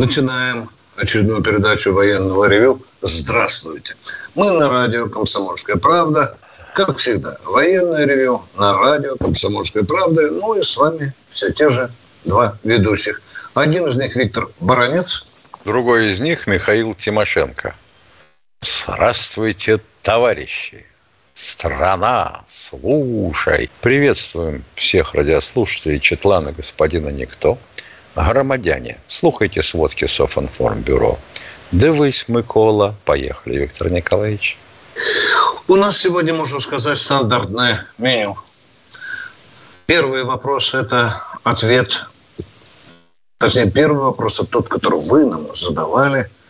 Начинаем очередную передачу военного ревю. Здравствуйте. Мы на радио «Комсомольская правда». Как всегда, военное ревю на радио «Комсомольская правда». Ну и с вами все те же два ведущих. Один из них Виктор Баранец. Другой из них Михаил Тимошенко. Здравствуйте, товарищи! Страна, слушай! Приветствуем всех радиослушателей Четлана господина Никто. Громадяне, слухайте сводки Софинформбюро. Дивись, Микола. Поехали, Виктор Николаевич. У нас сегодня, можно сказать, стандартное меню. Первый вопрос – это ответ. Точнее, первый вопрос – это тот, который вы нам задавали –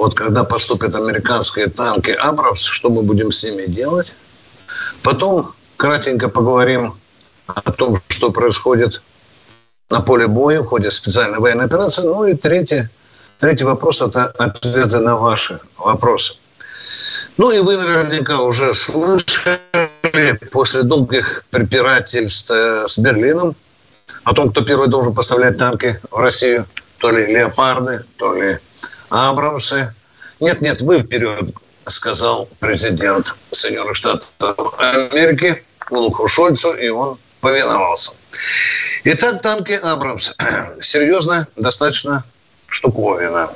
вот когда поступят американские танки «Абрамс», что мы будем с ними делать. Потом кратенько поговорим о том, что происходит на поле боя в ходе специальной военной операции. Ну и третий, третий вопрос – это ответы на ваши вопросы. Ну и вы наверняка уже слышали после долгих препирательств э, с Берлином о том, кто первый должен поставлять танки в Россию, то ли леопарды, то ли Абрамсы. Нет, нет, вы вперед, сказал президент Соединенных Штатов Америки Луку Шольцу, и он повиновался. Итак, танки Абрамс. Серьезно, достаточно штуковина.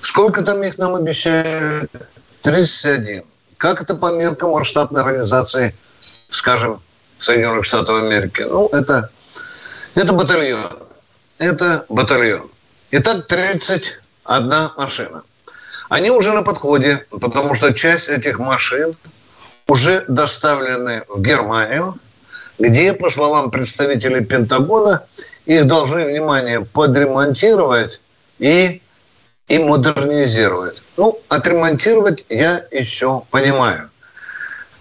Сколько там их нам обещают? 31. Как это по меркам масштабной организации, скажем, Соединенных Штатов Америки? Ну, это, это батальон. Это батальон. Итак, 30 одна машина. Они уже на подходе, потому что часть этих машин уже доставлены в Германию, где, по словам представителей Пентагона, их должны, внимание, подремонтировать и, и модернизировать. Ну, отремонтировать я еще понимаю.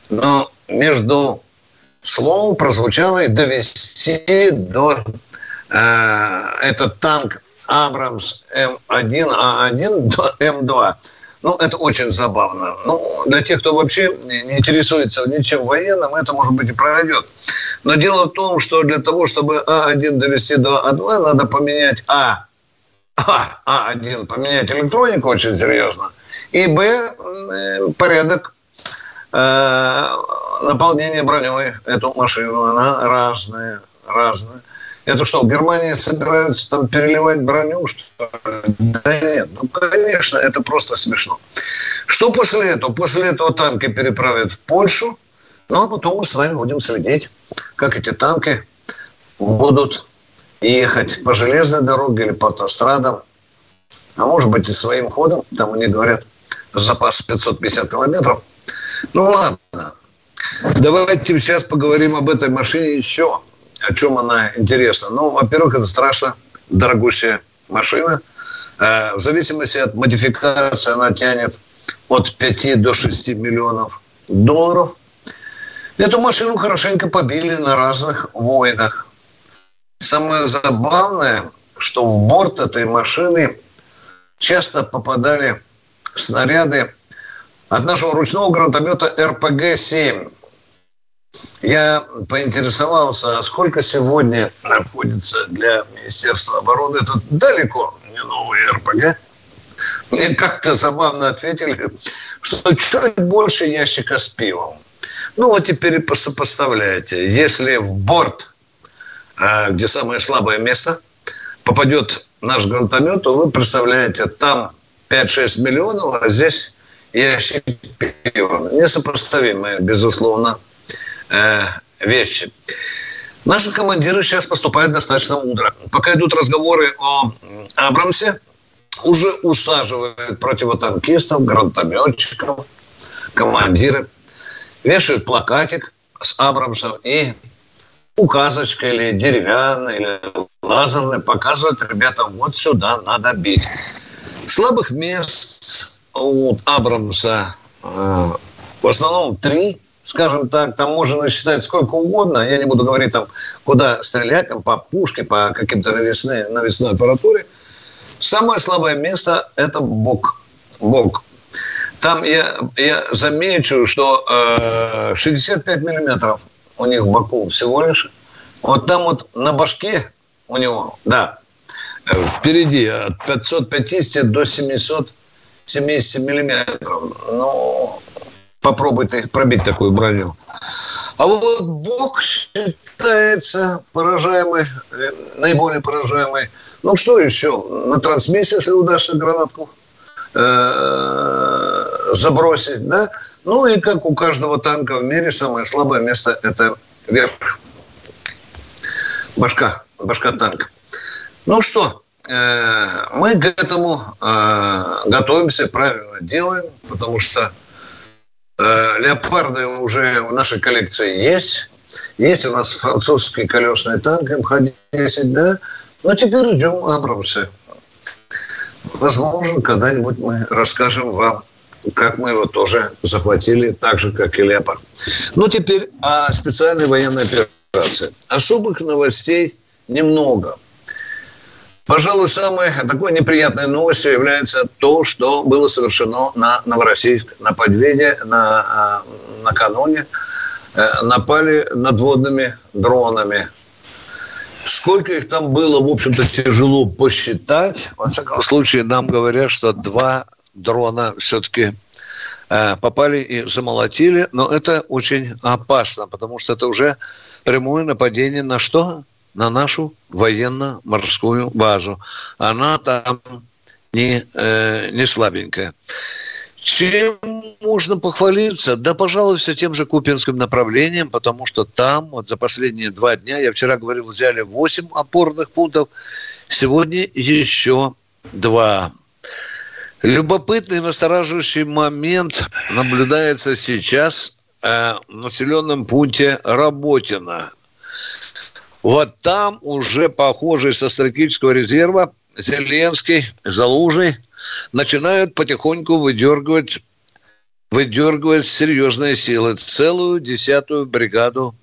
Но между словом прозвучало и довести до э, этот танк Абрамс М1, А1 до М2. Ну, это очень забавно. Ну, для тех, кто вообще не интересуется ничем военным, это, может быть, и пройдет. Но дело в том, что для того, чтобы А1 довести до А2, надо поменять А. А, А1 поменять электронику очень серьезно. И Б э, порядок э, наполнения броней эту машину. Она разная, разная. Это что, в Германии собираются там переливать броню? Что Да нет, ну, конечно, это просто смешно. Что после этого? После этого танки переправят в Польшу, ну, а потом мы с вами будем следить, как эти танки будут ехать по железной дороге или по автострадам, а может быть и своим ходом, там они говорят, запас 550 километров. Ну ладно, давайте сейчас поговорим об этой машине еще о чем она интересна? Ну, во-первых, это страшно дорогущая машина. Э, в зависимости от модификации она тянет от 5 до 6 миллионов долларов. Эту машину хорошенько побили на разных войнах. Самое забавное, что в борт этой машины часто попадали снаряды от нашего ручного гранатомета РПГ-7. Я поинтересовался, сколько сегодня находится для Министерства обороны. Это далеко не новый РПГ. Мне как-то забавно ответили, что чуть больше ящика с пивом. Ну вот теперь сопоставляйте. Если в борт, а, где самое слабое место, попадет наш гранатомет, то вы представляете, там 5-6 миллионов, а здесь ящик пива. Несопоставимые, безусловно, э, вещи. Наши командиры сейчас поступают достаточно мудро. Пока идут разговоры о Абрамсе, уже усаживают противотанкистов, гранатометчиков, командиры, вешают плакатик с Абрамсом и указочкой или деревянной, или лазерной показывают ребятам, вот сюда надо бить. Слабых мест у Абрамса э, в основном три, скажем так, там можно насчитать сколько угодно, я не буду говорить там, куда стрелять, там по пушке, по каким-то навесной, навесной аппаратуре. Самое слабое место – это бок. Бок. Там я, я замечу, что э, 65 миллиметров у них в боку всего лишь. Вот там вот на башке у него, да, впереди от 550 до 770 миллиметров. Ну, попробуй ты пробить такую броню. А вот Бог считается поражаемый, э, наиболее поражаемый. Ну, что еще? На трансмиссию, если удастся гранатку э, забросить, да? Ну, и как у каждого танка в мире, самое слабое место – это верх. Башка, башка танка. Ну что, э, мы к этому готовимся, правильно делаем, потому что леопарды уже в нашей коллекции есть. Есть у нас французский колесный танк МХ-10, да? Но теперь ждем Абрамса. Возможно, когда-нибудь мы расскажем вам, как мы его тоже захватили, так же, как и Леопард. Ну, теперь о специальной военной операции. Особых новостей немного. Пожалуй, самой такой неприятной новостью является то, что было совершено на Новороссийск, на Подведе, на, а, накануне. Э, напали надводными дронами. Сколько их там было, в общем-то, тяжело посчитать. Во всяком случае, нам говорят, что два дрона все-таки э, попали и замолотили. Но это очень опасно, потому что это уже прямое нападение на что? На нашу военно-морскую базу. Она там не, э, не слабенькая. Чем можно похвалиться? Да, пожалуй, все тем же Купинским направлением, потому что там вот за последние два дня, я вчера говорил, взяли 8 опорных пунктов, сегодня еще два. Любопытный настораживающий момент наблюдается сейчас э, в населенном пункте Работино. Вот там уже, похоже, со стратегического резерва Зеленский, Залужный начинают потихоньку выдергивать, выдергивать серьезные силы. Целую десятую бригаду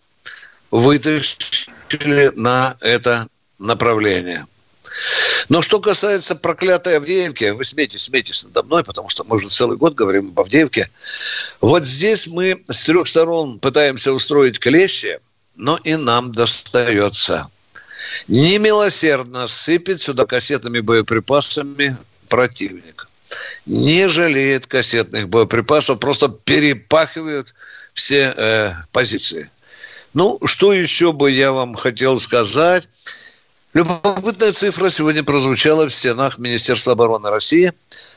вытащили на это направление. Но что касается проклятой Авдеевки, вы смейтесь, смейтесь надо мной, потому что мы уже целый год говорим об Авдеевке. Вот здесь мы с трех сторон пытаемся устроить клещи – но и нам достается. Немилосердно сыпет сюда кассетными боеприпасами противник. Не жалеет кассетных боеприпасов, просто перепахивают все э, позиции. Ну, что еще бы я вам хотел сказать? Любопытная цифра сегодня прозвучала в стенах Министерства обороны России.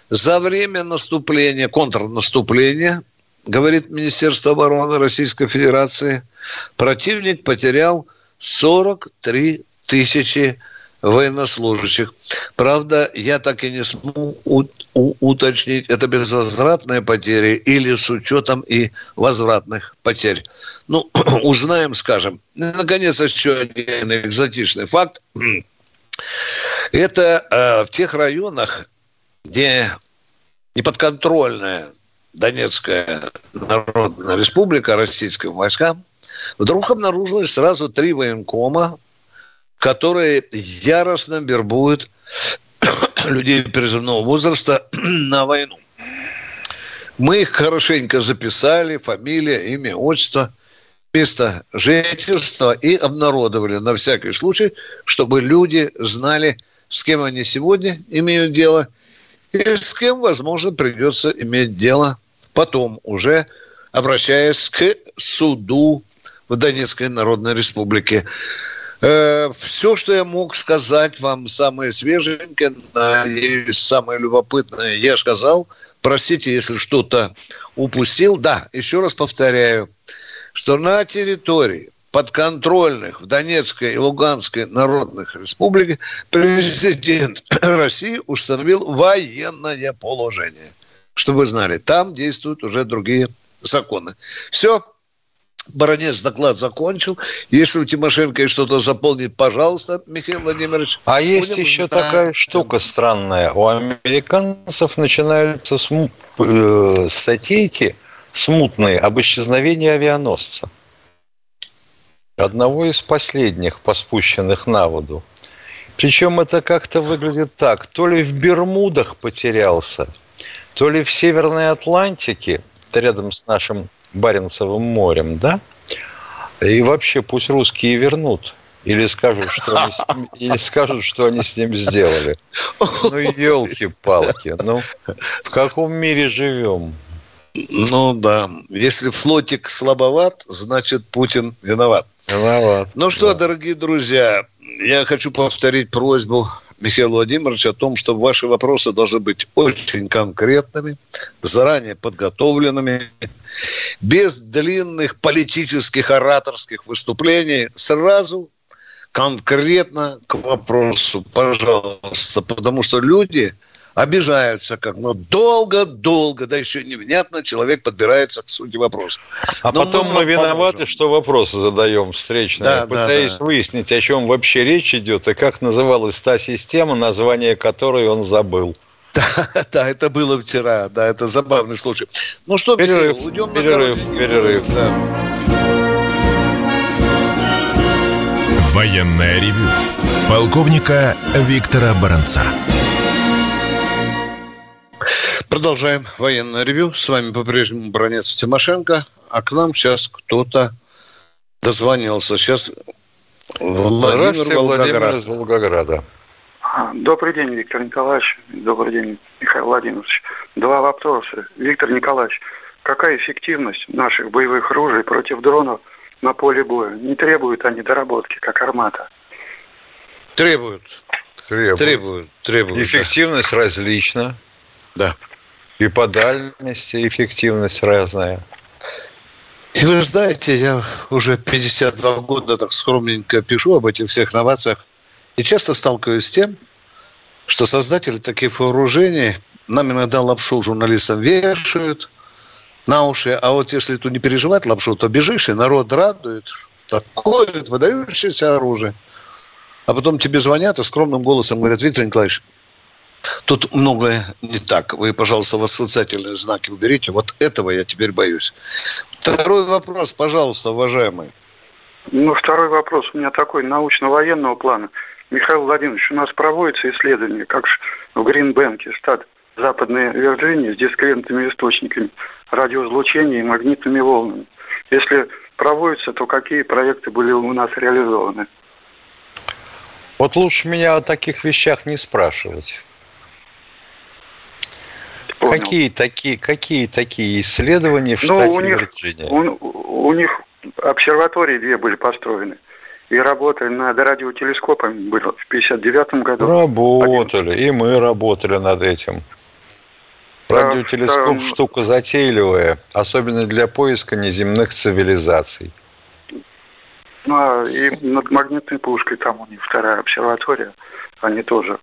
За время наступления, контрнаступления говорит Министерство обороны Российской Федерации, противник потерял 43 тысячи военнослужащих. Правда, я так и не смог уточнить, это безвозвратные потери или с учетом и возвратных потерь. Ну, узнаем, скажем. Наконец, еще один экзотичный факт. Это э, в тех районах, где неподконтрольная Донецкая Народная Республика российским войскам, вдруг обнаружилось сразу три военкома, которые яростно вербуют людей призывного возраста на войну. Мы их хорошенько записали, фамилия, имя, отчество, место жительства и обнародовали на всякий случай, чтобы люди знали, с кем они сегодня имеют дело и с кем, возможно, придется иметь дело потом уже обращаясь к суду в Донецкой Народной Республике. Э, все, что я мог сказать вам, самое свеженькое, самое любопытное, я сказал. Простите, если что-то упустил. Да, еще раз повторяю, что на территории подконтрольных в Донецкой и Луганской народных республиках президент России установил военное положение – чтобы вы знали, там действуют уже другие законы. Все. Баронец доклад закончил. Если у Тимошенко что-то заполнить, пожалуйста, Михаил Владимирович. А есть еще да. такая штука странная. У американцев начинаются сму... э, статейки смутные об исчезновении авианосца. Одного из последних, поспущенных на воду. Причем это как-то выглядит так. То ли в Бермудах потерялся, то ли в Северной Атлантике, рядом с нашим Баренцевым морем, да? И вообще пусть русские вернут. Или скажут, что они, или скажут, что они с ним сделали. Ну, елки-палки. Ну, в каком мире живем? Ну да. Если флотик слабоват, значит Путин виноват. Виноват. Ну что, да. дорогие друзья, я хочу повторить просьбу Михаила Владимировича о том, что ваши вопросы должны быть очень конкретными, заранее подготовленными, без длинных политических ораторских выступлений, сразу конкретно к вопросу, пожалуйста, потому что люди обижаются, как ну долго-долго, да еще невнятно человек подбирается к сути вопроса. А Но потом мы, мы виноваты, поможем. что вопросы задаем встречные, да, пытаясь да, да. выяснить, о чем вообще речь идет и как называлась та система, название которой он забыл. Да, да, это было вчера, да, это забавный случай. Ну что, перерыв, уйдем перерыв, на перерыв, да. Военная ревю. Полковника Виктора Баранца. Продолжаем военное ревю. С вами по-прежнему Бронец Тимошенко. А к нам сейчас кто-то дозвонился. Сейчас Владимир Владимир из Волгограда. Добрый день, Виктор Николаевич. Добрый день, Михаил Владимирович. Два вопроса. Виктор Николаевич, какая эффективность наших боевых ружей против дронов на поле боя? Не требуют они доработки, как армата? Требуют. Требуют. Требуют. требуют Эффективность да. различна. Да. И по дальности эффективность разная. И вы знаете, я уже 52 года так скромненько пишу об этих всех новациях. И часто сталкиваюсь с тем, что создатели таких вооружений нам иногда лапшу журналистам вешают на уши, а вот если тут не переживать лапшу, то бежишь, и народ радует. Такое выдающееся оружие. А потом тебе звонят и скромным голосом говорят, Виктор Николаевич, Тут многое не так. Вы, пожалуйста, восклицательные знаки уберите. Вот этого я теперь боюсь. Второй вопрос, пожалуйста, уважаемый. Ну, второй вопрос у меня такой научно-военного плана. Михаил Владимирович, у нас проводится исследование, как в Гринбенке, штат Западной Вирджинии, с дискретными источниками радиоизлучения и магнитными волнами. Если проводятся, то какие проекты были у нас реализованы? Вот лучше меня о таких вещах не спрашивать. Понял. Какие такие, какие такие исследования в ну, штате у них, Вирджиния? У, у них обсерватории две были построены. И работали над радиотелескопами было в 59 году. Работали, Один. и мы работали над этим. Радиотелескоп да, штука затейливая, особенно для поиска неземных цивилизаций. Ну, а и над магнитной пушкой там у них вторая обсерватория, они тоже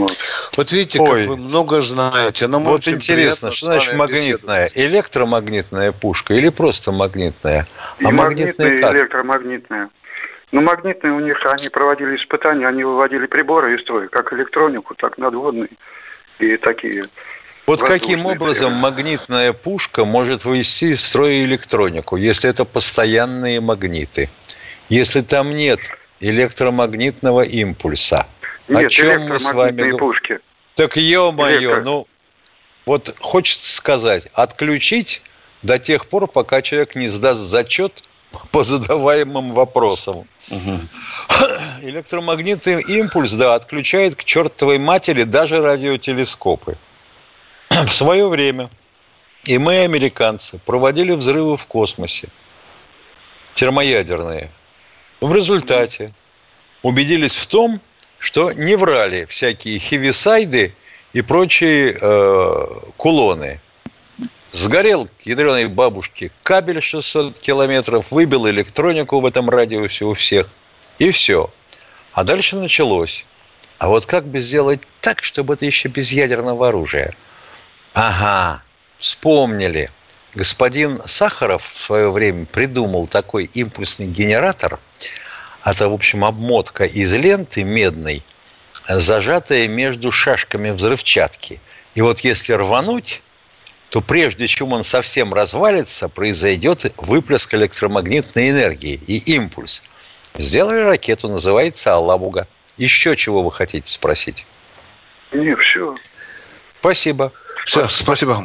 вот. вот видите, Ой. как вы много знаете. Нам вот интересно, что значит магнитная? Электромагнитная пушка или просто магнитная? И а магнитная, и электромагнитная. Ну, магнитные у них, они проводили испытания, они выводили приборы из строя, как электронику, так надводные и такие. Вот каким образом приборы. магнитная пушка может вывести из строя электронику, если это постоянные магниты? Если там нет электромагнитного импульса – нет, О чем мы с вами пушки. Так ё-моё, ну вот хочется сказать, отключить до тех пор, пока человек не сдаст зачет по задаваемым вопросам. Угу. Электромагнитный импульс, да, отключает к чертовой матери даже радиотелескопы. В свое время и мы, американцы, проводили взрывы в космосе, термоядерные. В результате убедились в том, что не врали всякие хивисайды и прочие э, кулоны. Сгорел к ядреной бабушке кабель 600 километров, выбил электронику в этом радиусе у всех, и все. А дальше началось. А вот как бы сделать так, чтобы это еще без ядерного оружия? Ага, вспомнили. господин Сахаров в свое время придумал такой импульсный генератор. Это, в общем, обмотка из ленты медной, зажатая между шашками взрывчатки. И вот если рвануть, то прежде чем он совсем развалится, произойдет выплеск электромагнитной энергии и импульс. Сделали ракету, называется «Алабуга». Еще чего вы хотите спросить? Не, все. Спасибо. Все, спасибо.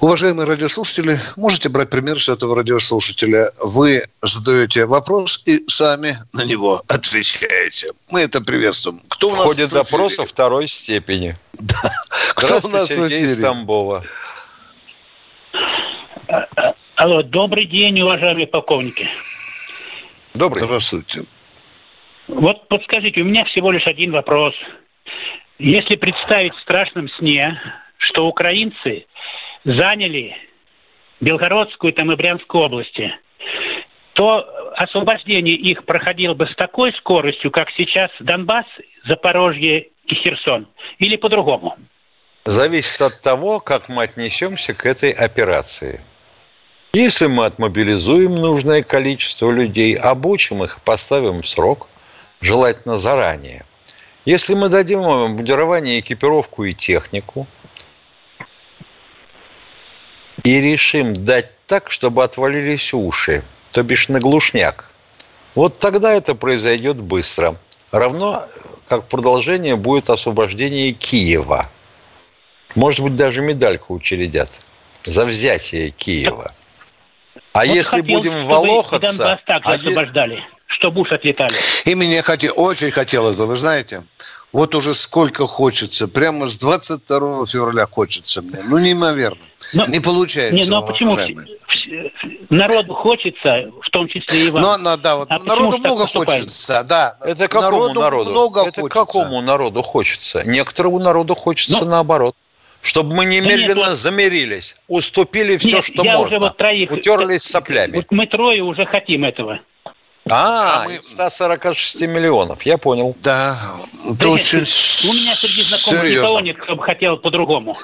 Уважаемые радиослушатели, можете брать пример с этого радиослушателя. Вы задаете вопрос и сами на него отвечаете. Мы это приветствуем. Кто у нас в ходе допроса второй степени. Да. Кто у нас Сергей в эфире? Тамбова. Алло, добрый день, уважаемые полковники. Добрый. Здравствуйте. Вот подскажите, у меня всего лишь один вопрос. Если представить в страшном сне, что украинцы заняли Белгородскую там, и Брянскую области, то освобождение их проходило бы с такой скоростью, как сейчас Донбасс, Запорожье и Херсон, или по-другому? Зависит от того, как мы отнесемся к этой операции. Если мы отмобилизуем нужное количество людей, обучим их, поставим срок, желательно заранее. Если мы дадим им обмундирование, экипировку и технику – и решим дать так, чтобы отвалились уши, то бишь на глушняк, вот тогда это произойдет быстро. Равно как продолжение будет освобождение Киева. Может быть, даже медальку учредят за взятие Киева. А вот если хотел, будем волохаться... Донбасс также а освобождали, е... чтобы уж отлетали. И мне хоте... очень хотелось бы, вы знаете, вот уже сколько хочется. Прямо с 22 февраля хочется мне. Ну, неимоверно. Но, не получается. Не, ну а почему народу хочется, в том числе и вам. Ну, ну да, вот а народу много хочется, да. Это какому народу? народу? Много Это хочется. какому народу хочется? Некоторому народу хочется ну, наоборот. Чтобы мы немедленно да нет, замерились, уступили все, нет, что можно, уже вот троих, утерлись соплями. Вот мы трое уже хотим этого. А, а мы... 146 миллионов, я понял. Да, это очень У меня среди знакомых серьезно. никого нет, кто бы хотел по-другому.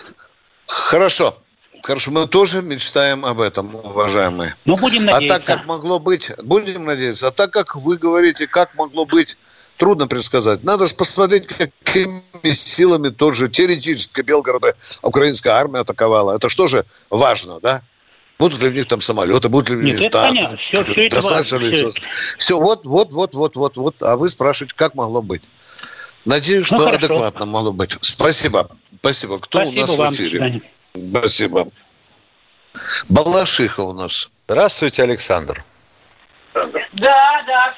Хорошо. Хорошо, мы тоже мечтаем об этом, уважаемые. Ну, будем надеяться. А так, как могло быть, будем надеяться, а так, как вы говорите, как могло быть, трудно предсказать. Надо же посмотреть, какими силами тот же теоретически Белгорода украинская армия атаковала. Это что же важно, да? Будут ли в них там самолеты, будут ли в них Нет? Понятно. Все, все Достаточно ли все? Все, вот, вот, вот, вот, вот, вот. А вы спрашиваете, как могло быть? Надеюсь, ну, что ну, адекватно могло быть. Спасибо. Спасибо. Кто Спасибо у нас вам. в эфире? Спасибо. Балашиха у нас. Здравствуйте, Александр. Да, да.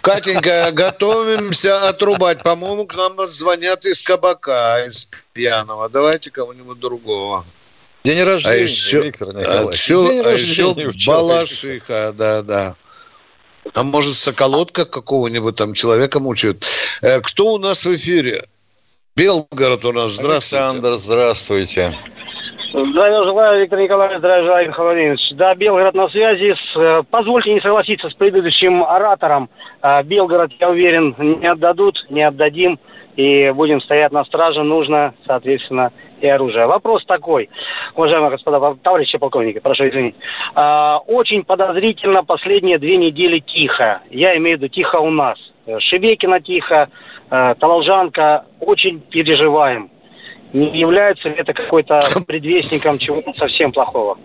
Катенька, готовимся отрубать. По-моему, к нам звонят из кабака, из пьяного. Давайте кого-нибудь другого. День рождения, а еще, Виктор Николаевич. А еще, День а еще Балашиха, да, да. А может, соколотка какого-нибудь там человека мучают. Э, кто у нас в эфире? Белгород у нас. Здравствуйте. Александр, здравствуйте. Здравия желаю, Виктор Николаевич, здравия желаю, Михаил Владимирович. Да, Белгород на связи. С, э, позвольте не согласиться с предыдущим оратором. Э, Белгород, я уверен, не отдадут, не отдадим. И будем стоять на страже. Нужно, соответственно, и оружие. Вопрос такой, уважаемые господа, товарищи полковники, прошу извинить. Э, очень подозрительно последние две недели тихо. Я имею в виду тихо у нас. Шебекина тихо, Талалжанка. Очень переживаем не является ли это какой-то предвестником чего-то совсем плохого?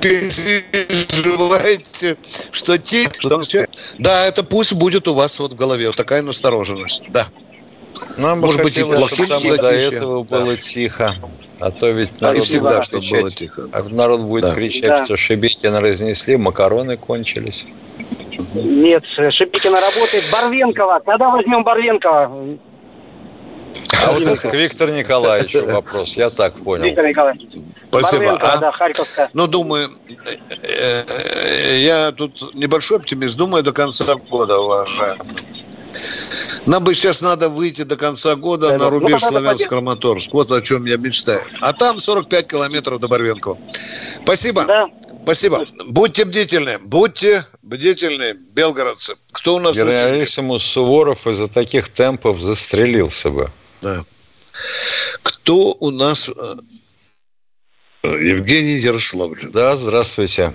переживаете, что те, что все. Да, это пусть будет у вас вот в голове вот такая настороженность. Да. Нам Может быть, и плохим чтобы до этого да. было тихо. А то ведь народ, и всегда, будет чтобы кричать, было тихо. А народ будет да. кричать, да. что Шебекина разнесли, макароны кончились. Нет, Шебекина работает. Барвенкова. Когда возьмем Барвенкова? А вот к Виктору Николаевичу вопрос, я так понял. Виктор Николаевич. Спасибо. Барвенко, а? да, Харьковская. Ну, думаю, э, э, я тут небольшой оптимист, думаю, до конца года, уважаемый. Нам бы сейчас надо выйти до конца года да, на ну, рубеж ну, Славянск-Краматорск. Вот о чем я мечтаю. А там 45 километров до Барвенкова. Спасибо. Да. Спасибо. Будьте бдительны. Будьте бдительны, белгородцы. Кто у нас? Генералиссимус Суворов из-за таких темпов застрелился бы. Да. Кто у нас? Э, Евгений Ярославль. Да, здравствуйте.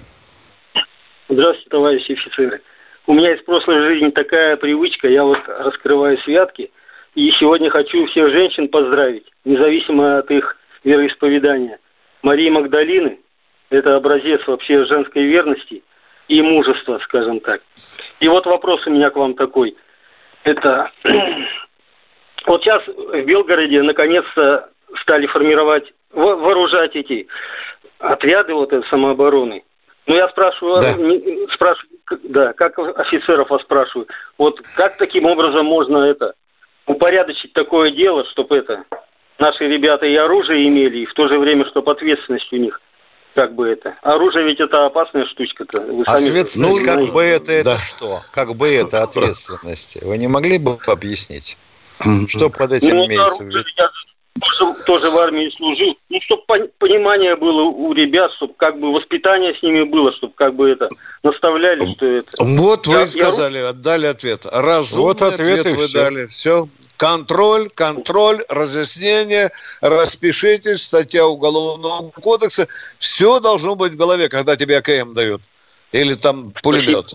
Здравствуйте, товарищи офицеры. У меня из прошлой жизни такая привычка, я вот раскрываю святки, и сегодня хочу всех женщин поздравить, независимо от их вероисповедания. Марии Магдалины – это образец вообще женской верности и мужества, скажем так. И вот вопрос у меня к вам такой. Это вот сейчас в Белгороде наконец-то стали формировать, вооружать эти отряды вот этой самообороны. Ну, я спрашиваю, да. не, спрашиваю, да, как офицеров вас спрашиваю, вот как таким образом можно это упорядочить такое дело, чтобы это наши ребята и оружие имели, и в то же время, чтобы ответственность у них как бы это. Оружие ведь это опасная штучка-то. Вы ответственность, сами... как бы это, это да. что? Как бы это ответственность? Вы не могли бы объяснить, что под этим ну, имеется в виду? Тоже, тоже в армии служил. Ну, чтобы понимание было у ребят, чтобы как бы воспитание с ними было, чтобы как бы это наставляли, что это. Вот вы я, сказали, я... отдали ответ. Разумный вот ответ, ответ вы все. дали. Все. Контроль, контроль, разъяснение, распишитесь, статья Уголовного кодекса. Все должно быть в голове, когда тебе АКМ дают. Или там пулемет.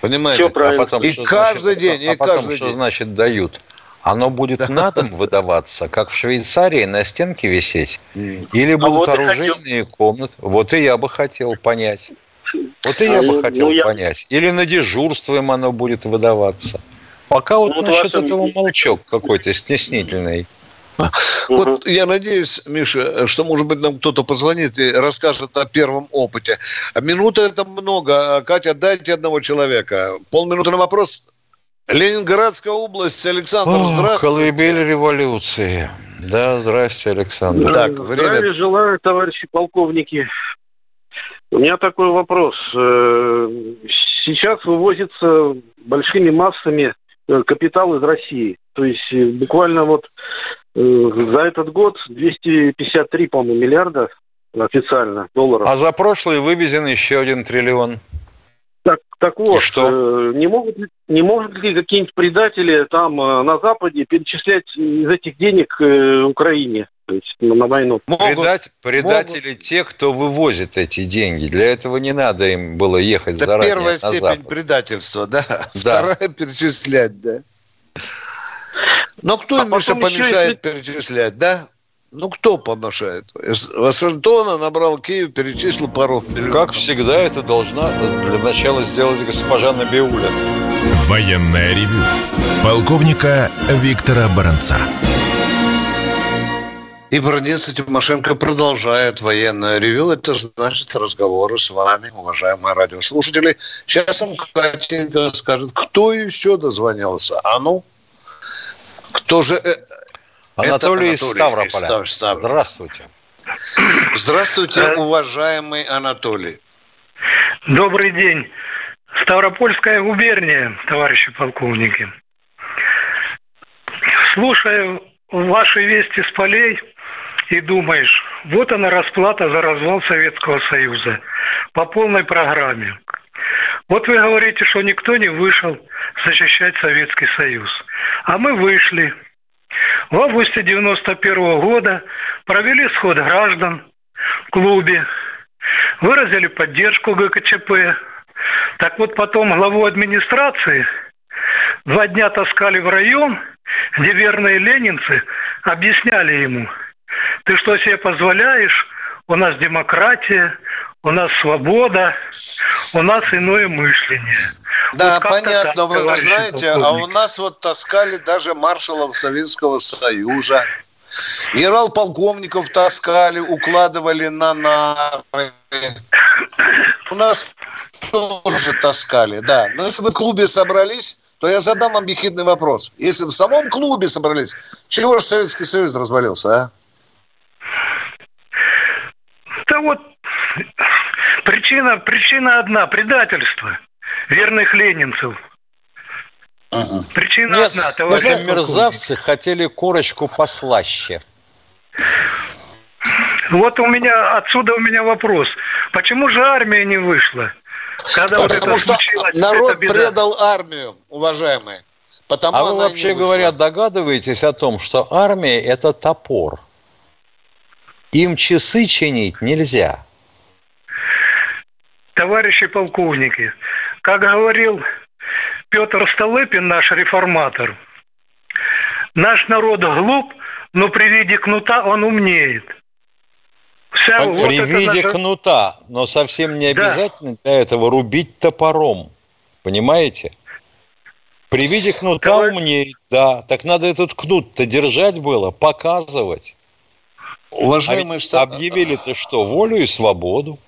Понимаете? Все правильно. А потом, и каждый значит, день, а и потом, каждый что день. значит дают? Оно будет да. на дом выдаваться, как в Швейцарии, на стенке висеть? Или а будут а вот оружейные комнаты? Вот и я бы хотел понять. Вот и я а, бы ну, хотел я... понять. Или на дежурство им оно будет выдаваться. Пока вот, вот насчет вашем... этого молчок какой-то стеснительный. Вот я надеюсь, Миша, что, может быть, нам кто-то позвонит и расскажет о первом опыте. А минута это много. Катя, дайте одного человека. Полминуты на вопрос, Ленинградская область. Александр, О, здравствуйте. Колыбель революции. Да, здравствуйте, Александр. Так, время... Здравия желаю, товарищи полковники. У меня такой вопрос. Э, сейчас вывозится большими массами э, капитал из России. То есть э, буквально вот за этот год 253, по-моему, миллиарда официально долларов. А за прошлый вывезен еще один триллион. Так, так вот, что? Э, не, могут, не могут ли какие-нибудь предатели там э, на Западе перечислять из этих денег э, Украине? То есть на войну. Предать, предатели могут. те, кто вывозит эти деньги. Для этого не надо им было ехать Это заранее первая степень Запад. предательства, да? да. Вторая перечислять, да. Но кто а им еще помешает еще... перечислять, да? Ну, кто помешает? Вашингтона набрал Киев, перечислил пару миллионов. Как всегда, это должна для начала сделать госпожа Набиуля. Военная ревю. Полковника Виктора Баранца. И Бронец Тимошенко продолжают военное ревю. Это значит разговоры с вами, уважаемые радиослушатели. Сейчас вам Катенька скажет, кто еще дозвонился. А ну, кто же э, Анатолий, из Ставрополя. Став, Здравствуйте. Здравствуйте, э, уважаемый Анатолий. Добрый день. Ставропольская губерния, товарищи полковники. Слушаю ваши вести с полей и думаешь, вот она расплата за развал Советского Союза по полной программе. Вот вы говорите, что никто не вышел защищать Советский Союз. А мы вышли – в августе 91 года провели сход граждан в клубе, выразили поддержку ГКЧП. Так вот потом главу администрации два дня таскали в район, где верные ленинцы объясняли ему, ты что себе позволяешь, у нас демократия, у нас свобода, у нас иное мышление. Да, вот понятно. Так, Вы знаете, а у нас вот таскали даже маршалов Советского Союза. Генерал-полковников таскали, укладывали на нары. У нас тоже таскали, да. Но если вы в клубе собрались, то я задам вам ехидный вопрос. Если в самом клубе собрались, чего же Советский Союз развалился, а? Да вот Причина, причина одна – предательство верных ленинцев. Ага. Причина Нет, одна. Товарищ эти мерзавцы хотели корочку послаще. Вот у меня, отсюда у меня вопрос. Почему же армия не вышла? Когда Потому вот что народ предал армию, уважаемые. Потому а вы вообще говоря догадываетесь о том, что армия – это топор – Им часы чинить нельзя. Товарищи полковники, как говорил Петр Столыпин, наш реформатор, наш народ глуп, но при виде кнута он умнеет. Вся, при вот виде наша... кнута, но совсем не обязательно да. для этого рубить топором. Понимаете? При виде кнута Давай. умнеет, да. Так надо этот кнут-то держать было, показывать. Уважаемые а штат... Объявили-то что? Волю и свободу.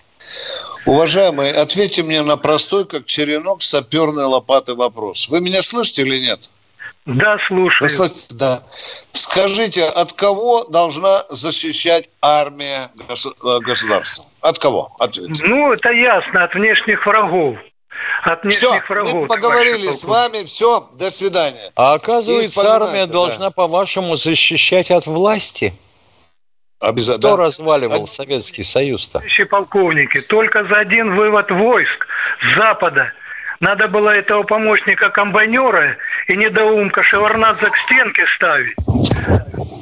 Уважаемый, ответьте мне на простой, как черенок, саперной лопаты вопрос. Вы меня слышите или нет? Да, слушаю. Да. Скажите, от кого должна защищать армия э, государства? От кого? Ответьте. Ну, это ясно, от внешних врагов. От внешних все, врагов. Мы поговорили с вами, все, до свидания. А оказывается, армия должна, да. по-вашему, защищать от власти? Обязательно. Кто разваливал а... Советский Союз-то? Товарищи полковники, только за один вывод войск с Запада надо было этого помощника комбайнера и недоумка Шеварнадзе к стенке ставить.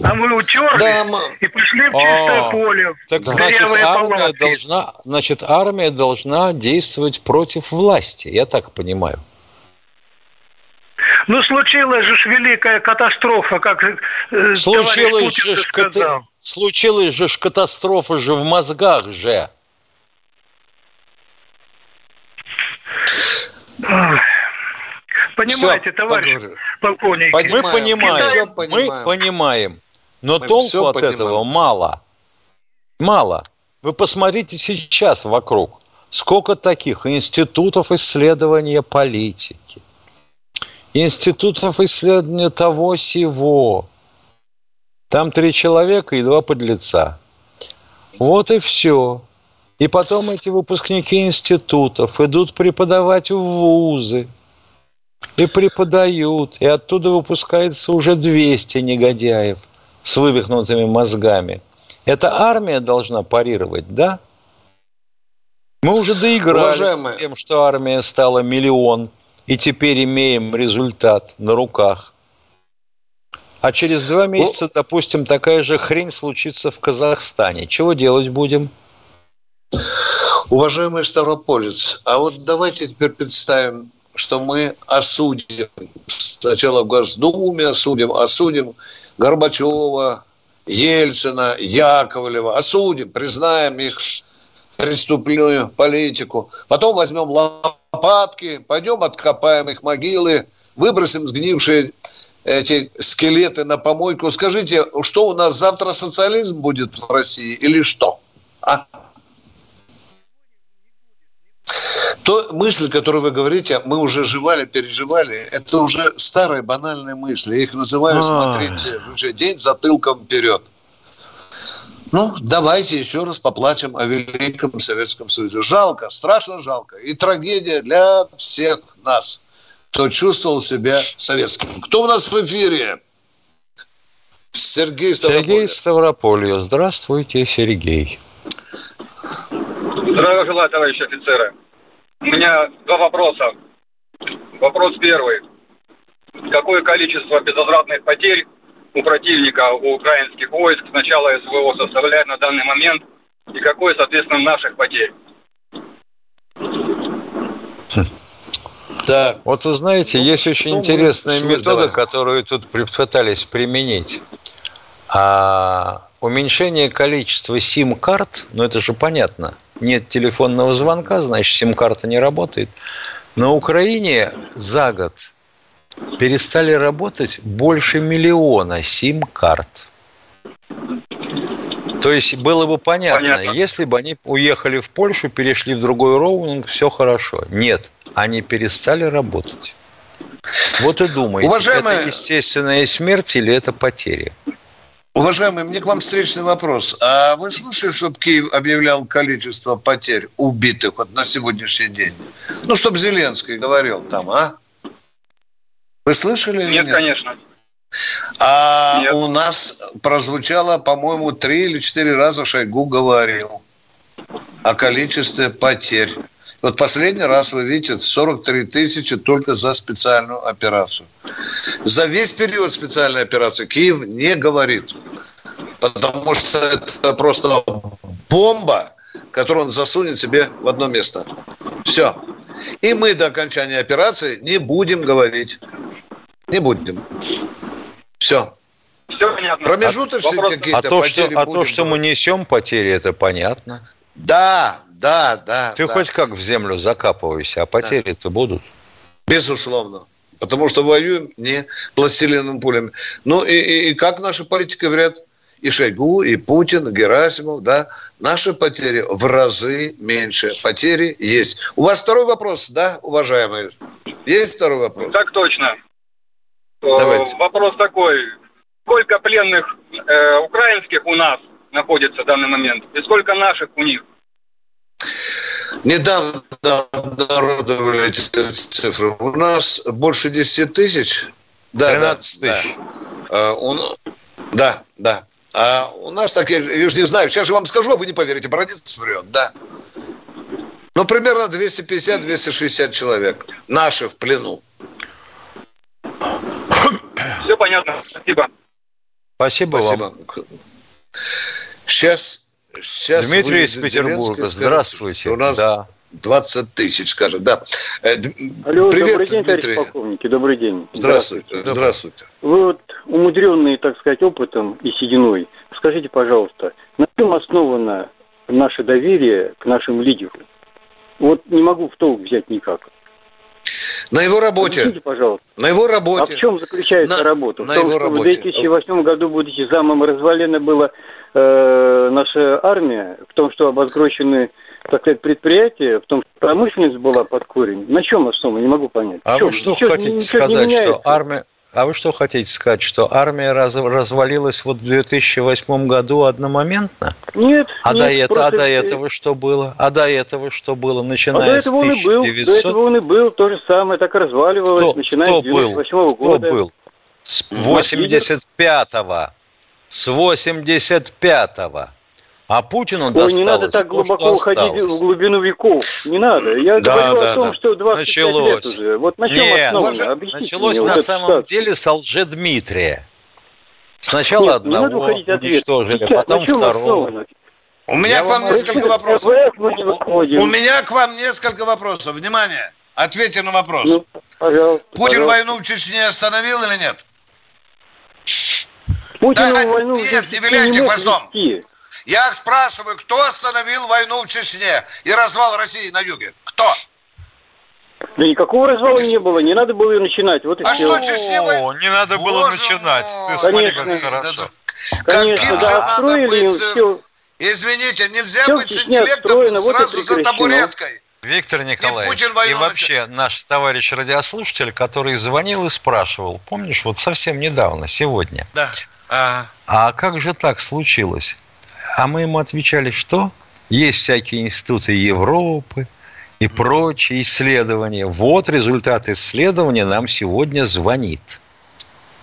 А мы утерли да, мы... и пошли в чистое О, поле. Так значит, армия должна, значит, армия должна действовать против власти, я так понимаю. Ну, случилась же великая катастрофа, как э, случилась же сказал. Случилась же катастрофа же в мозгах же. Понимаете, Все, товарищ поговорю. полковник. Мы понимаем, мы понимаем. Но мы толку от понимаем. этого мало. Мало. Вы посмотрите сейчас вокруг. Сколько таких институтов исследования политики, институтов исследования того сего. Там три человека и два подлеца. Вот и все. И потом эти выпускники институтов идут преподавать в вузы. И преподают. И оттуда выпускается уже 200 негодяев с вывихнутыми мозгами. Это армия должна парировать, да? Мы уже Уважаемые... с тем, что армия стала миллион, и теперь имеем результат на руках. А через два месяца, допустим, такая же хрень случится в Казахстане. Чего делать будем? Уважаемый Ставрополец, а вот давайте теперь представим, что мы осудим, сначала в Госдуме осудим, осудим Горбачева, Ельцина, Яковлева, осудим, признаем их преступную политику. Потом возьмем лопатки, пойдем откопаем их могилы, выбросим сгнившие эти скелеты на помойку. Скажите, что у нас завтра социализм будет в России или что? А? То мысль, которую вы говорите, мы уже жевали, переживали, это уже старые банальные мысли. Их называю, а. смотрите, уже день затылком вперед. Ну, давайте еще раз поплачем о Великом Советском Союзе. Жалко, страшно жалко. И трагедия для всех нас, кто чувствовал себя советским. Кто у нас в эфире? Сергей Ставрополье. Сергей Ставрополье. Здравствуйте, Сергей. Здравия желаю, товарищи офицеры. У меня два вопроса. Вопрос первый. Какое количество безвозвратных потерь у противника, у украинских войск с начала СВО составляет на данный момент и какое, соответственно, наших потерь? Так. Вот вы знаете, ну, есть очень интересная метода, давай. которую тут пытались применить. А, уменьшение количества сим-карт, ну это же понятно, нет телефонного звонка, значит, сим-карта не работает. На Украине за год перестали работать больше миллиона сим-карт. То есть было бы понятно, понятно, если бы они уехали в Польшу, перешли в другой роуминг, все хорошо. Нет, они перестали работать. Вот и думайте, Уважаемые... это естественная смерть или это потери? Уважаемый, мне к вам встречный вопрос. А вы слышали, чтобы Киев объявлял количество потерь убитых вот на сегодняшний день? Ну, чтобы Зеленский говорил там, а? Вы слышали? Нет, нет? конечно. А нет. у нас прозвучало, по-моему, три или четыре раза Шойгу говорил о количестве потерь. Вот последний раз вы видите 43 тысячи только за специальную операцию. За весь период специальной операции Киев не говорит. Потому что это просто бомба, которую он засунет себе в одно место. Все. И мы до окончания операции не будем говорить. Не будем. Все. Все понятно. Промежуточные Вопрос- какие-то А то, что, потери а то, что мы несем потери, это понятно. Да, да, да. Ты да. хоть как в землю закапывайся, а потери-то будут. Безусловно. Потому что воюем не пластилиновыми пулями. Ну и, и- и как наши политики говорят, и Шойгу, и Путин, и Герасимов, да, наши потери в разы меньше. Потери есть. У вас второй вопрос, да, уважаемые? Есть второй вопрос? Так точно. Э, Давайте. Вопрос такой. Сколько пленных э, украинских у нас находится в данный момент? И сколько наших у них? Недавно обнародовали эти цифры. У нас больше 10 тысяч. Да, 13 да, тысяч. Да. А, у н- да, да. А у нас так, я, я же не знаю, сейчас же вам скажу, а вы не поверите, Бородец врет, да. Ну, примерно 250-260 человек. Наши в плену. Понятно. Спасибо. Спасибо, вам. Спасибо. Сейчас, сейчас Дмитрий из Петербурга, скажете, здравствуйте. У нас Да. 20 тысяч, скажет, да. Э, Алло, Привет, добрый день, Дмитрий. товарищ полковники, добрый день. Здравствуйте. Здравствуйте. Вы вот умудренные, так сказать, опытом и сединой, скажите, пожалуйста, на чем основано наше доверие к нашему лидеру? Вот не могу в толк взять никак. На его работе. Объясните, пожалуйста. На его А работе. в чем заключается На- работа? В на том, его что работе. в 2008 году, будучи замом, развалена была э, наша армия, в том, что обозгрочены, так сказать, предприятия, в том, что промышленность была под корень. На чем основа? Не могу понять. А чем? вы что хотите сказать, что армия... А вы что хотите сказать, что армия раз- развалилась вот в 2008 году одномоментно? Нет, А, нет, до, это, а до этого что было? А до этого что было, А начиная до этого с он и был, до 1900? этого он и был, то же самое, так разваливалось, Кто, начиная кто с был? 98 Кто года. был? С Наш лидер. 85-го. С 85-го. А Путину Ой, досталось не надо так то, глубоко уходить осталось. в глубину веков. Не надо. Я Да, говорю да, о том, да. что 25 лет Началось. уже. Вот на чем Нет, основано? Объясните началось мне вот на эту самом ситуацию. деле с Лжедмитрия. Сначала Нет, не надо одного уничтожили, Сейчас, потом второго. основано? У меня Я к вам несколько вопросов. Не? У меня к вам несколько вопросов. Внимание. Ответьте на вопрос. Ну, пожалуйста, Путин пожалуйста. войну в Чечне остановил или нет? Путину Да, войну нет, уже не виляйте мог хвостом. вести. Я спрашиваю, кто остановил войну в Чечне и развал России на юге? Кто? Да никакого развала не было, не надо было ее начинать. Вот и А все. что Чечне вой- не надо было Боже начинать. мой. Ты смотри, как хорошо. Конечно, Каким же да, надо отстроили быть... им э, все. Извините, нельзя Всё в быть с Чечне интеллектом вот и сразу за табуреткой. Виктор Николаевич, Путин и войну вообще наш товарищ радиослушатель, который звонил и спрашивал, помнишь, вот совсем недавно, сегодня, Да. А, а как же так случилось? А мы ему отвечали, что есть всякие институты Европы и прочие исследования. Вот результат исследования нам сегодня звонит.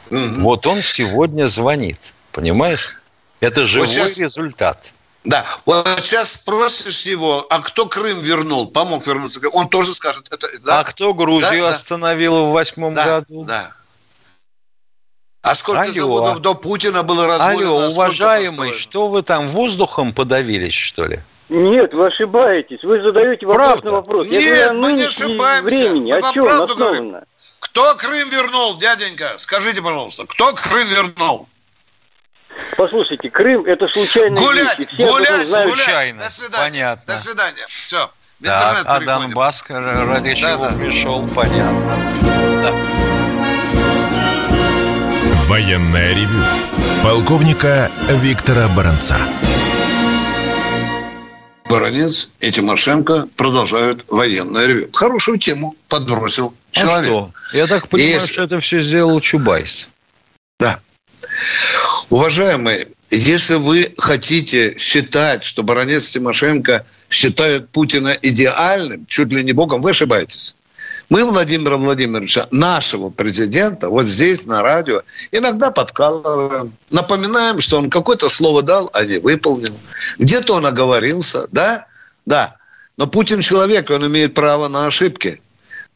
Вот он сегодня звонит. Понимаешь? Это живой сейчас- результат. Да, вот сейчас спросишь его, а кто Крым вернул, помог вернуться, он тоже скажет, это, да? А кто Грузию Да, да. остановил в восьмом да, году? да. А сколько Алло. заводов до Путина было разбурено? Алло, а уважаемый, построено? что вы там воздухом подавились, что ли? Нет, вы ошибаетесь. Вы задаете вопрос Правда? на вопрос. Нет, Я говорю о мы не ошибаемся. времени. Мы О чем правду основано? Кто Крым вернул, дяденька? Скажите, пожалуйста, кто Крым вернул? Послушайте, Крым это случайная Гулять, вещь. и все гулять, знают. гулять. Случайно. До свидания. Понятно. До свидания. Все. Так, а. Донбасс ради чего Да-да. пришел, понятно. Военное ревю полковника Виктора Баранца. Баранец и Тимошенко продолжают военное ревю. Хорошую тему подбросил А человек. что? Я так понимаю, Если- что это все сделал Чубайс. Да. Уважаемые, если вы хотите считать, что баронец Тимошенко считают Путина идеальным, чуть ли не богом, вы ошибаетесь. Мы Владимира Владимировича, нашего президента, вот здесь на радио, иногда подкалываем, напоминаем, что он какое-то слово дал, а не выполнил. Где-то он оговорился, да? Да. Но Путин человек, он имеет право на ошибки.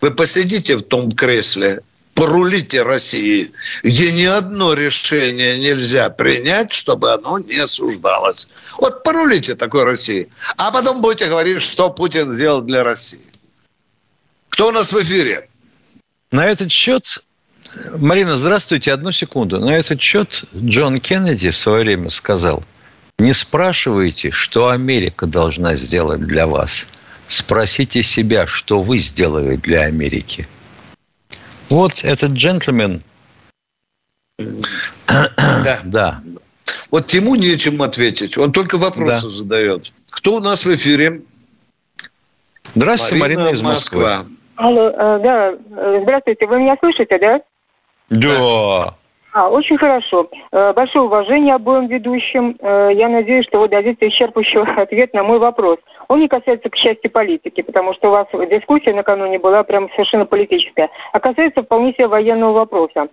Вы посидите в том кресле порулите России, где ни одно решение нельзя принять, чтобы оно не осуждалось. Вот порулите такой России. А потом будете говорить, что Путин сделал для России. Кто у нас в эфире? На этот счет, Марина, здравствуйте, одну секунду. На этот счет Джон Кеннеди в свое время сказал, не спрашивайте, что Америка должна сделать для вас. Спросите себя, что вы сделали для Америки. Вот этот джентльмен. Да. да. Вот ему нечем ответить. Он только вопросы да. задает. Кто у нас в эфире? Здравствуйте, Марина, Марина из Москвы. Москва. Алло, э, да, э, здравствуйте, вы меня слышите, да? Да. А, очень хорошо. Э, большое уважение обоим ведущим. Я надеюсь, что вы дадите исчерпывающий ответ на мой вопрос. Он не касается, к счастью, политики, потому что у вас дискуссия накануне была прям совершенно политическая, а касается вполне себе военного вопроса.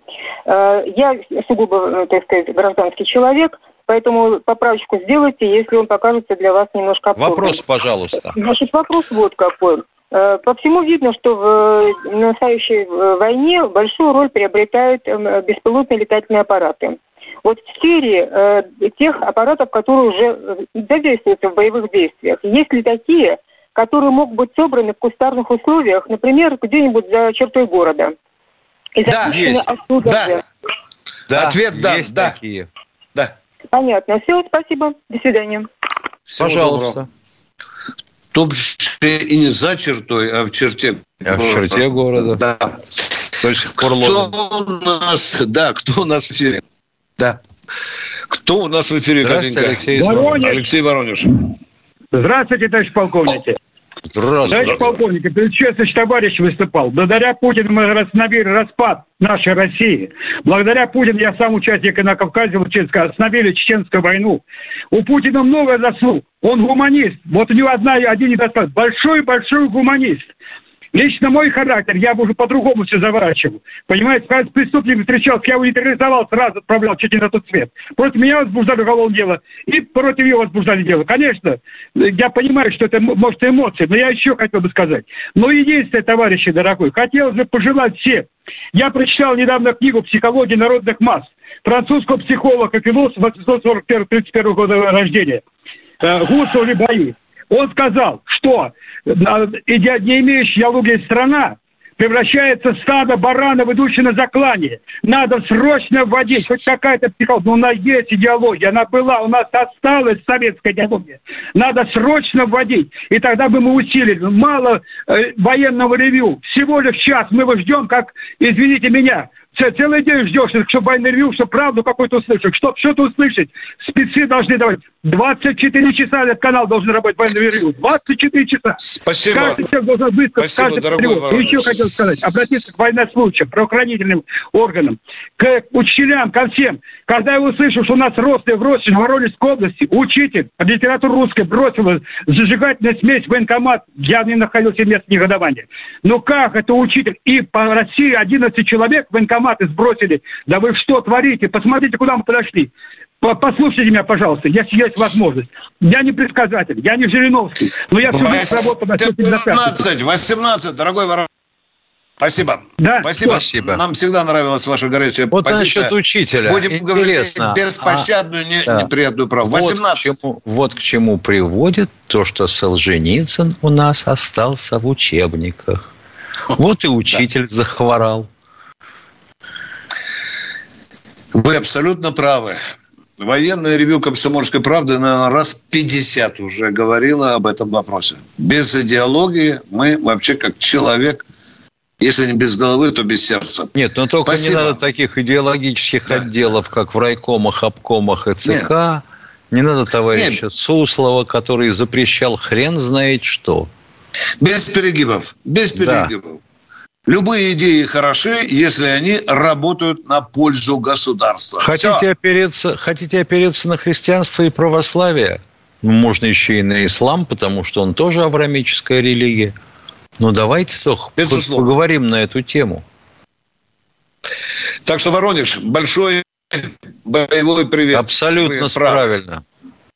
Я сугубо, так сказать, гражданский человек, поэтому поправочку сделайте, если он покажется для вас немножко абсурдным. Вопрос, пожалуйста. Значит, вопрос вот какой. Э, по всему видно, что в настоящей э, войне большую роль приобретают эм, беспилотные летательные аппараты. Вот в серии э, тех аппаратов, которые уже задействуются в боевых действиях, есть ли такие, которые могут быть собраны в кустарных условиях, например, где-нибудь за чертой города? И да, есть. Оттуда да. Же. да. Ответ да. Есть да. такие. Да. Понятно. Все, спасибо. До свидания. Всего Пожалуйста. Доброго и не за чертой, а в черте а города. в черте города. Да. То есть кто у нас, да, кто у нас в эфире? Да. Кто у нас в эфире, Здравствуйте, Алексей Воронеж. Алексей Воронеж. Здравствуйте, товарищ полковник. Здравствуйте. Товарищ полковник, перед честность товарищ выступал. Благодаря Путину мы остановили распад нашей России. Благодаря Путину я сам участник на Кавказе, Лучинска, остановили чеченскую войну. У Путина много заслуг. Он гуманист. Вот у него одна, один недостаток. Большой-большой гуманист. Лично мой характер, я уже по-другому все заворачивал. Понимаете, когда с преступником встречался, я его нейтрализовал, сразу отправлял чуть не на тот свет. Против меня возбуждали уголовное дело, и против его возбуждали дело. Конечно, я понимаю, что это, может, эмоции, но я еще хотел бы сказать. Но единственное, товарищи дорогой, хотелось бы пожелать всем. Я прочитал недавно книгу «Психология народных масс» французского психолога, философа 841-31 года рождения. Э, Гусов бои. Он сказал, что не имеющая диалоги страна превращается в стадо баранов, идущее на заклание. Надо срочно вводить хоть какая-то психология. Ну, у нас есть идеология, она была, у нас осталась советская идеология. Надо срочно вводить. И тогда бы мы усилили. Мало э, военного ревю. Всего лишь час мы его ждем, как, извините меня, целый день ждешь, чтобы ревью, чтобы правду какую-то услышать. Чтобы что-то услышать, спецы должны давать. 24 часа этот канал должен работать военный ревью. 24 часа. Спасибо. Каждый человек должен высказать. Спасибо, каждый дорогой тревог. И еще хотел сказать, обратиться к военнослужащим, правоохранительным органам, к учителям, ко всем. Когда я услышал, что у нас росли в Ростине, в Воронежской области, учитель литературы русской бросил зажигательную смесь в военкомат, я не находился места негодования. Но как это учитель? И по России 11 человек в военкоматы сбросили. Да вы что творите? Посмотрите, куда мы подошли. Послушайте меня, пожалуйста, если есть возможность. Я не предсказатель, я не Жириновский, но я всю жизнь работал на 18, 18, дорогой ворон. Спасибо. Да, спасибо. спасибо. Нам всегда нравилась ваша горячая вот позиция. насчет учителя. Будем Интересно. говорить беспощадную, а, не, да. неприятную правду. 18. Вот к, чему, вот к чему приводит то, что Солженицын у нас остался в учебниках. Вот и учитель захворал. Вы абсолютно правы. Военное ревю «Комсомольской правды» наверное, раз 50 уже говорила об этом вопросе. Без идеологии мы вообще как человек, если не без головы, то без сердца. Нет, но только Спасибо. не надо таких идеологических да. отделов, как в райкомах, обкомах и ЦК. Нет. Не надо товарища Нет. Суслова, который запрещал хрен знает что. Без перегибов. Без перегибов. Да. Любые идеи хороши, если они работают на пользу государства. Хотите опереться, хотите опереться на христианство и православие? Ну, можно еще и на ислам, потому что он тоже аврамическая религия. Ну, давайте Безусловно. поговорим на эту тему. Так что, Воронеж, большой боевой привет. Абсолютно правильно.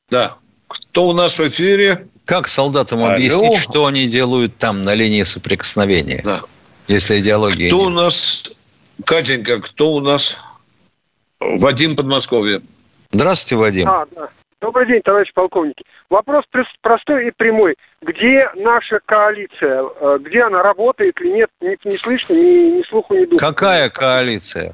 Да. Кто у нас в эфире? Как солдатам Алло. объяснить, что они делают там, на линии соприкосновения? Да. Если идеология Кто нет. у нас Катенька, кто у нас? Вадим Подмосковье. Здравствуйте, Вадим. А, да. Добрый день, товарищ полковники. Вопрос простой и прямой. Где наша коалиция? Э, где она работает или нет? Не, не слышно, ни, ни слуху, ни духу. Какая коалиция?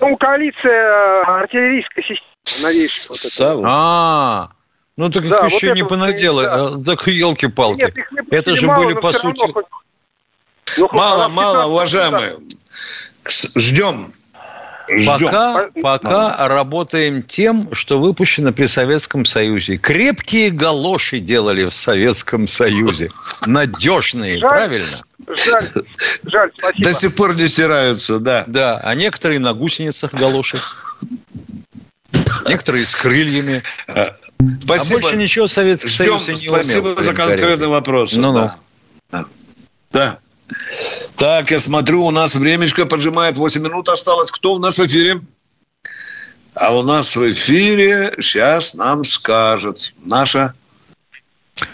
Ну, коалиция артиллерийской системы новейшей. Вот это. А, ну так Да, их еще вот не понаделали. да. А, Так елки-палки. Нет, их не Это же были, по сути... хоть- ну, Мало, мало, 15 уважаемые. Ждем. Ждем. Пока, пока работаем тем, что выпущено при Советском Союзе. Крепкие галоши делали в Советском Союзе. Надежные, Жаль. правильно? Жаль, жаль, спасибо. До сих пор не стираются, да. Да, а некоторые на гусеницах галоши. Некоторые с крыльями. Спасибо. А больше ничего Советский Ждем. Союз не Спасибо умел. за конкретный вопрос. Ну-ну. Да. Да. Так, я смотрю, у нас времечко поджимает, 8 минут осталось. Кто у нас в эфире? А у нас в эфире сейчас нам скажет наша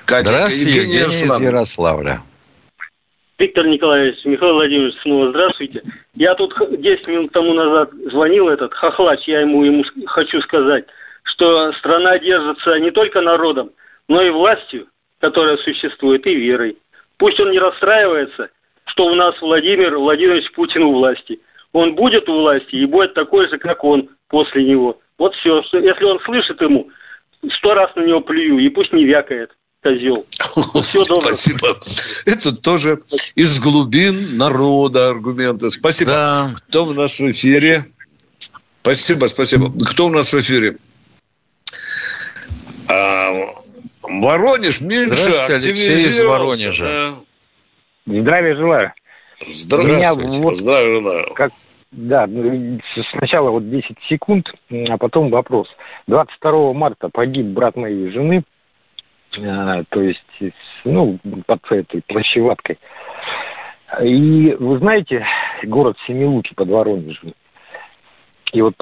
Катя Здравствуйте, Евгений из Ярославна. Ярославля. Виктор Николаевич, Михаил Владимирович, снова здравствуйте. Я тут х- 10 минут тому назад звонил этот хохлач, я ему, ему хочу сказать, что страна держится не только народом, но и властью, которая существует, и верой. Пусть он не расстраивается, что у нас Владимир Владимирович Путин у власти. Он будет у власти и будет такой же, как он после него. Вот все. Если он слышит ему, сто раз на него плюю, и пусть не вякает, козел. Всего доброго. Спасибо. Это тоже из глубин народа аргументы. Спасибо. Да. Кто у нас в эфире? Спасибо, спасибо. Кто у нас в эфире? А, Воронеж, Миша, Здравствуйте, Алексей из. Воронежа. Здравия желаю. Здравствуйте. Меня вот- Здравия желаю. Как, да, ну, сначала вот 10 секунд, а потом вопрос. 22 марта погиб брат моей жены, э, то есть, ну, под этой плащеваткой. И вы знаете, город Семилуки под Воронежем. И вот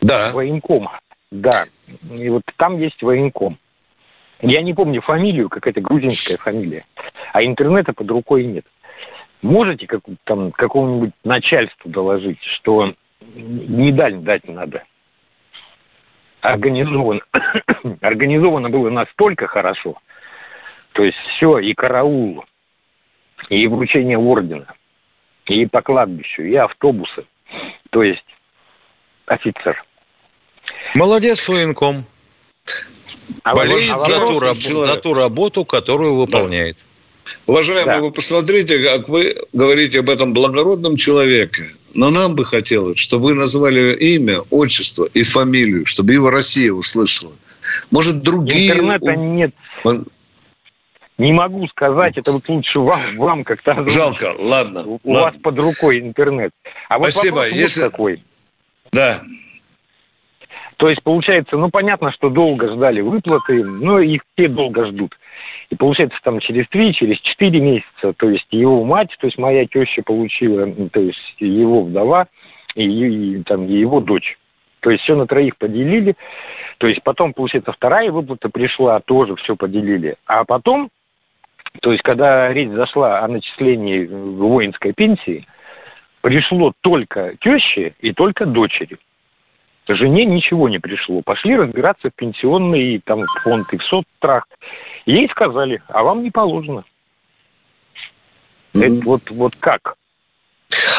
да. военком, да, и вот там есть военком. Я не помню фамилию, какая-то грузинская фамилия, а интернета под рукой нет. Можете как, там, какому-нибудь начальству доложить, что медаль дать надо? Организовано, организовано было настолько хорошо, то есть все, и караул, и вручение ордена, и по кладбищу, и автобусы. То есть офицер. Молодец, военком. А Болеет за, а ту раб- за ту работу, которую выполняет. Уважаемые, Да. вы посмотрите, как вы говорите об этом благородном человеке. Но нам бы хотелось, чтобы вы назвали имя, отчество и фамилию, чтобы его Россия услышала. Может, другие... Интернета нет. Не могу сказать, это вот лучше вам, вам как-то озвучить. Жалко, ладно. У ладно. вас под рукой интернет. А вот Спасибо. вопрос вот Если- такой. Да. То есть, получается, ну, понятно, что долго ждали выплаты, но их все долго ждут. И получается, там через три, через четыре месяца, то есть его мать, то есть моя теща получила, то есть его вдова и, и там и его дочь. То есть все на троих поделили. То есть потом, получается, вторая выплата пришла, тоже все поделили. А потом, то есть когда речь зашла о начислении воинской пенсии, пришло только теще и только дочери. Жене ничего не пришло. Пошли разбираться в пенсионный там, фонд и в соцтрах. Ей сказали, а вам не положено. Это вот, вот как?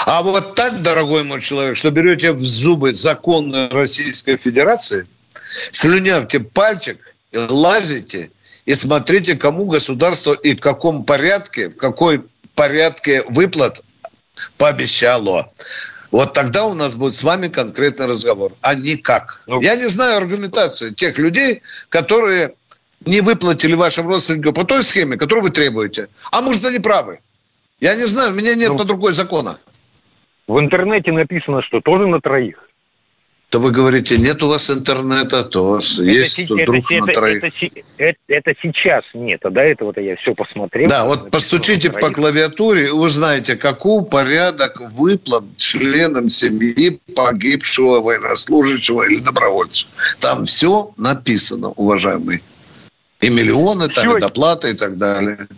А вот так, дорогой мой человек, что берете в зубы закон Российской Федерации, слюнявьте пальчик, лазите и смотрите, кому государство и в каком порядке, в какой порядке выплат пообещало. Вот тогда у нас будет с вами конкретный разговор, а никак. Я не знаю аргументацию тех людей, которые не выплатили вашим родственникам по той схеме, которую вы требуете. А может, они правы. Я не знаю, у меня нет под рукой закона. В интернете написано, что тоже на троих. То вы говорите, нет у вас интернета, то у вас есть это, тут это- друг это- на троих. это это- это сейчас нет, а до этого-то я все посмотрел. Да, вот постучите по троих. клавиатуре и узнаете, каков порядок выплат членам семьи погибшего военнослужащего или добровольца. Там все написано, уважаемые. И миллионы, там, и доплаты и так далее.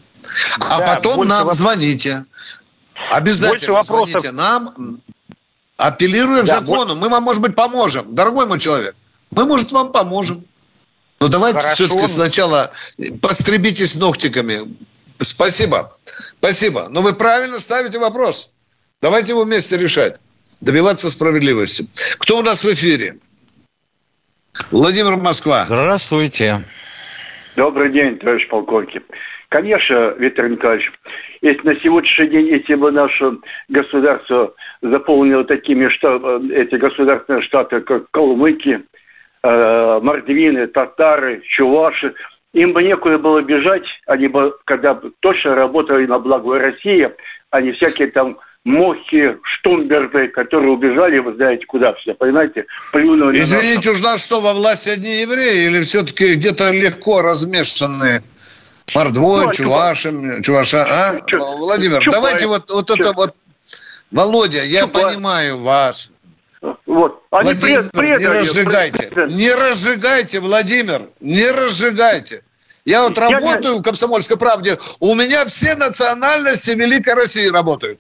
А Да, потом нам воп- звоните. Обязательно Больше вопросов. звоните нам. Апеллируем Да, закону. Мы вам, может быть, поможем. Дорогой мой человек, мы, может, вам поможем. Но давайте Хорошо. все-таки сначала постребитесь ногтиками. Спасибо. Спасибо. Но вы правильно ставите вопрос. Давайте его вместе решать. Добиваться справедливости. Кто у нас в эфире? Владимир Москва. Здравствуйте. Добрый день, товарищ полковник. Конечно, Виктор Николаевич, если на сегодняшний день, если бы наше государство заполнило такими штат, эти государственные штаты, как Калмыки, э, Мордвины, татары, чуваши, им бы некуда было бежать, они бы, когда бы точно работали на благо России, а не всякие там Мохи, Штумберты, которые убежали, вы знаете, куда все, понимаете, плюнули на Извините, уж нас что, во власти одни евреи или все-таки где-то легко размешанные мордвой, Ну, а чуваша, а? Чу- Владимир, Чубайс. давайте вот, вот это вот, Володя, я Чубайс. понимаю вас. Вот. Они Владимир, пред- не разжигайте, пред- не разжигайте, Владимир, не разжигайте. Я вот Я не- работаю в «Комсомольской правде», у меня все национальности Великой России работают.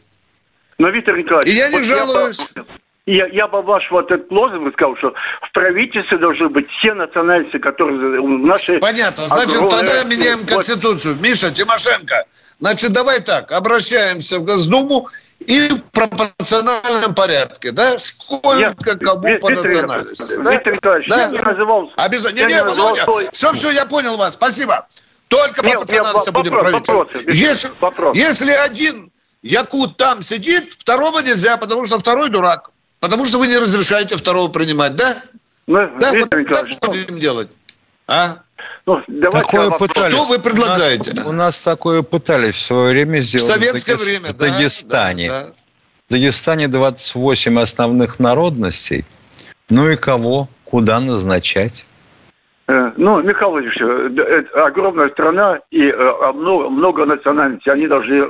Но, Виктор Николаевич... И я не вот жалуюсь. бы- Я, я бы ваш вот этот лозунг сказал, что в правительстве должны быть все национальности, которые в нашей... Понятно. Значит, огромной тогда меняем Вот. Конституцию. Миша, Тимошенко. Значит, давай так. Обращаемся в Госдуму и в пропорциональном порядке. Да? Сколько Я- кому Ви- по Виктор- национальности. да? Виктор Николаевич, Да. я не называл... Обязательно. я Не, не, называл Володя. свой- Все, все, я понял вас. Спасибо. Только Нет, по национальности я- будем Виктор, Если, вопрос. если один якут там сидит, второго нельзя, потому что второй дурак. Потому что вы не разрешаете второго принимать, да? Ну, Да, вот Виктор так Николаевич, ну, будем делать. А? ну, давайте Такое пытались. Что вы предлагаете? У нас, у нас такое пытались в свое время В сделать. советское в Дагес- время, в да, Дагестане. да, да. В Дагестане 28 основных народностей. Ну и кого? Куда назначать? Э, Ну, Михаил Владимирович, э, да, это огромная страна и э, а много, много национальностей. Они должны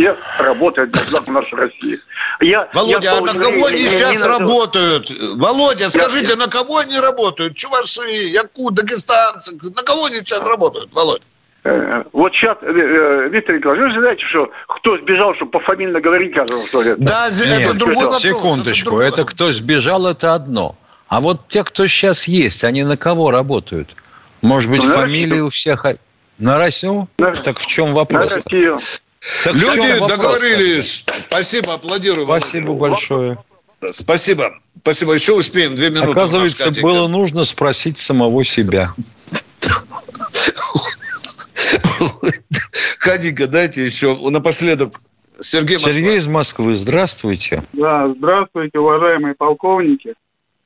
все работать для блага нашей России. Я, Володя, я а на кого они сейчас назов- работают? Володя, скажите, на кого они работают? Чуваши, якут, дагестанцы, на кого они сейчас работают, Володь? Э, Вот сейчас, э, э, Виктор Николаевич, вы же знаете, что кто сбежал, что пофамильно говорить каждому, что ли? Да, Нет, это другой вопрос. секундочку. другой Это, кто сбежал, это одно. А вот те, кто сейчас есть, они на кого работают? Может быть, Ну, на фамилии Россию. у всех... На Россию? На- Так в чем На вопрос? Россию. Так Люди вопрос? договорились. Спасибо, аплодирую. Володя. Спасибо большое. Спасибо. Спасибо. Еще успеем. Две минуты. Оказывается, было нужно спросить самого себя. Катенька, дайте еще напоследок. Сергей Москва. Сергей из Москвы, здравствуйте. Да, здравствуйте, уважаемые полковники.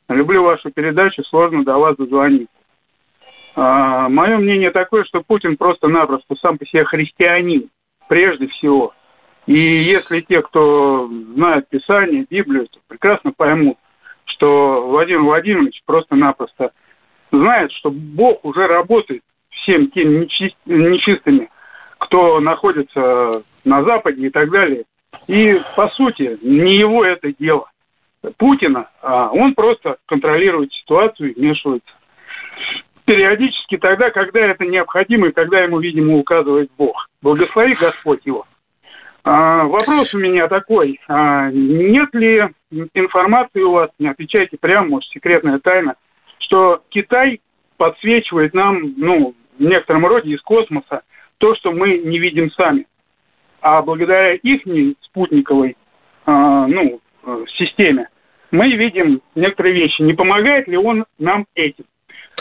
Люблю вашу передачу, сложно до вас дозвониться. А, мое мнение такое, что Путин просто-напросто сам по себе христианин, прежде всего. И если те, кто знает Писание, Библию, то прекрасно поймут, что Владимир Владимирович просто-напросто знает, что Бог уже работает всем тем нечис- нечистыми, кто находится на Западе и так далее. И, по сути, не его это дело. Путина, а он просто контролирует ситуацию и вмешивается. Периодически тогда, когда это необходимо и когда ему, видимо, указывает Бог. Благослови Господь его. А, вопрос у меня такой. А, нет ли информации у вас, не отвечайте прямо, может, секретная тайна, что Китай подсвечивает нам, ну, в некотором роде из космоса то, что мы не видим сами. А благодаря их спутниковой а, ну, э, системе мы видим некоторые вещи. Не помогает ли он нам этим?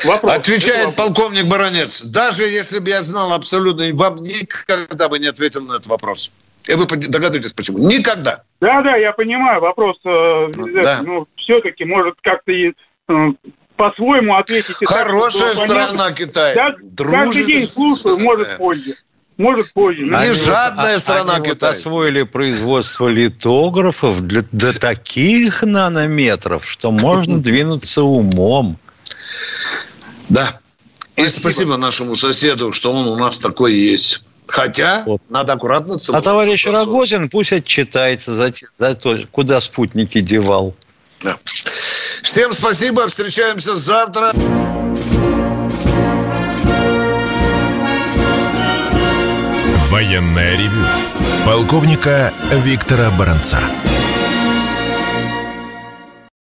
Вопрос. Отвечает вопрос. полковник Баранец. Даже если бы я знал абсолютно, вам никогда бы не ответил на этот вопрос. И вы догадываетесь, почему? Никогда. Да, да, я понимаю. Вопрос, э, да. ну, все-таки может как-то и э, по-своему ответить. и так, Хорошая чтобы было понятно. страна Китай. Да, Дружит каждый день слушаю, может позже. Может позже. Не Они вот- жадная а- страна они вот Китай. освоили производство литографов для, до таких нанометров, что можно двинуться умом. Да. И спасибо нашему соседу, что он у нас такой есть. Хотя надо аккуратно А целоваться. товарищ в носу. Рогозин пусть отчитается за, за то, куда спутники девал. Да. Всем спасибо. Встречаемся завтра. Военная ревю. Полковника Виктора Баранца.